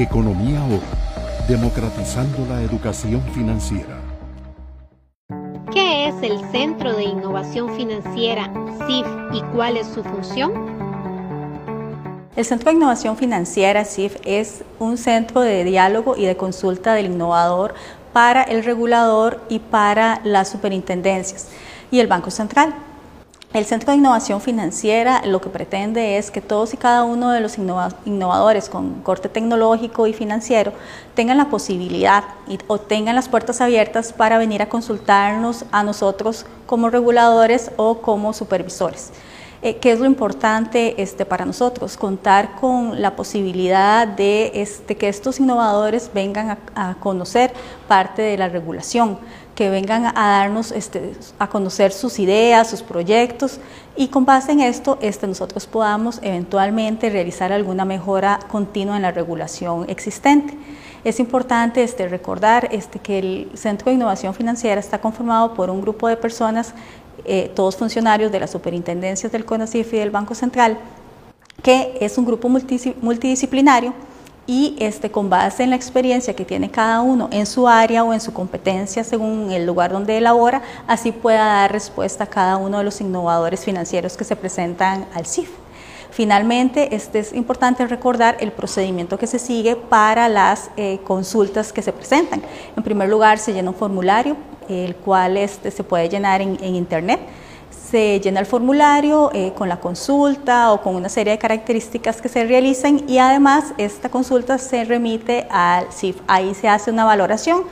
Economía Hoy, democratizando la educación financiera. ¿Qué es el Centro de Innovación Financiera, CIF, y cuál es su función? El Centro de Innovación Financiera, CIF, es un centro de diálogo y de consulta del innovador para el regulador y para las superintendencias y el Banco Central. El Centro de Innovación Financiera lo que pretende es que todos y cada uno de los innovadores con corte tecnológico y financiero tengan la posibilidad o tengan las puertas abiertas para venir a consultarnos a nosotros como reguladores o como supervisores. Eh, ¿Qué es lo importante este, para nosotros? Contar con la posibilidad de este, que estos innovadores vengan a, conocer parte de la regulación, que vengan a darnos este, a conocer sus ideas, sus proyectos y con base en esto este, nosotros podamos eventualmente realizar alguna mejora continua en la regulación existente. Es importante este, recordar este, que el Centro de Innovación Financiera está conformado por un grupo de personas eh, todos funcionarios de las superintendencias del CONACIF y del Banco Central, que es un grupo multidisciplinario y este, con base en la experiencia que tiene cada uno en su área o en su competencia según el lugar donde elabora, así pueda dar respuesta a cada uno de los innovadores financieros que se presentan al CIF. Finalmente, este es importante recordar el procedimiento que se sigue para las eh, consultas que se presentan. En primer lugar, se llena un formulario el cual este, se puede llenar en, internet. Se llena el formulario eh, con la consulta o con una serie de características que se realizan y además esta consulta se remite al CIF. Ahí se hace una valoración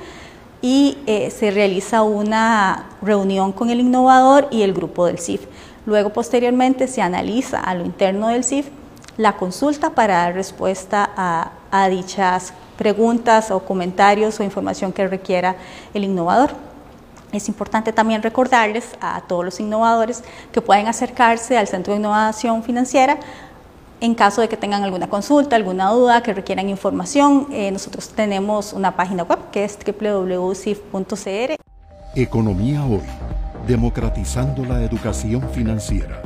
y eh, se realiza una reunión con el innovador y el grupo del CIF. Luego, posteriormente, se analiza a lo interno del CIF la consulta para dar respuesta a, a dichas preguntas o comentarios o información que requiera el innovador. Es importante también recordarles a todos los innovadores que pueden acercarse al Centro de Innovación Financiera en caso de que tengan alguna consulta, alguna duda, que requieran información. Eh, nosotros tenemos una página web que es www.cif.cr. Economía Hoy, democratizando la educación financiera.